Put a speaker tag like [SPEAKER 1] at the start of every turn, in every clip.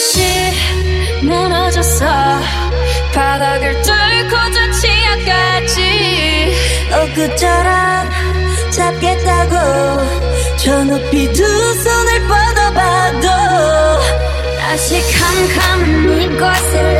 [SPEAKER 1] 듯이 무너졌어. 바닥을 뚫고 저 치아까지.
[SPEAKER 2] 엊그처럼 잡겠다고 저 높이 두 손을 뻗어봐도
[SPEAKER 1] 다시 캄캄한 이곳을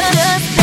[SPEAKER 1] just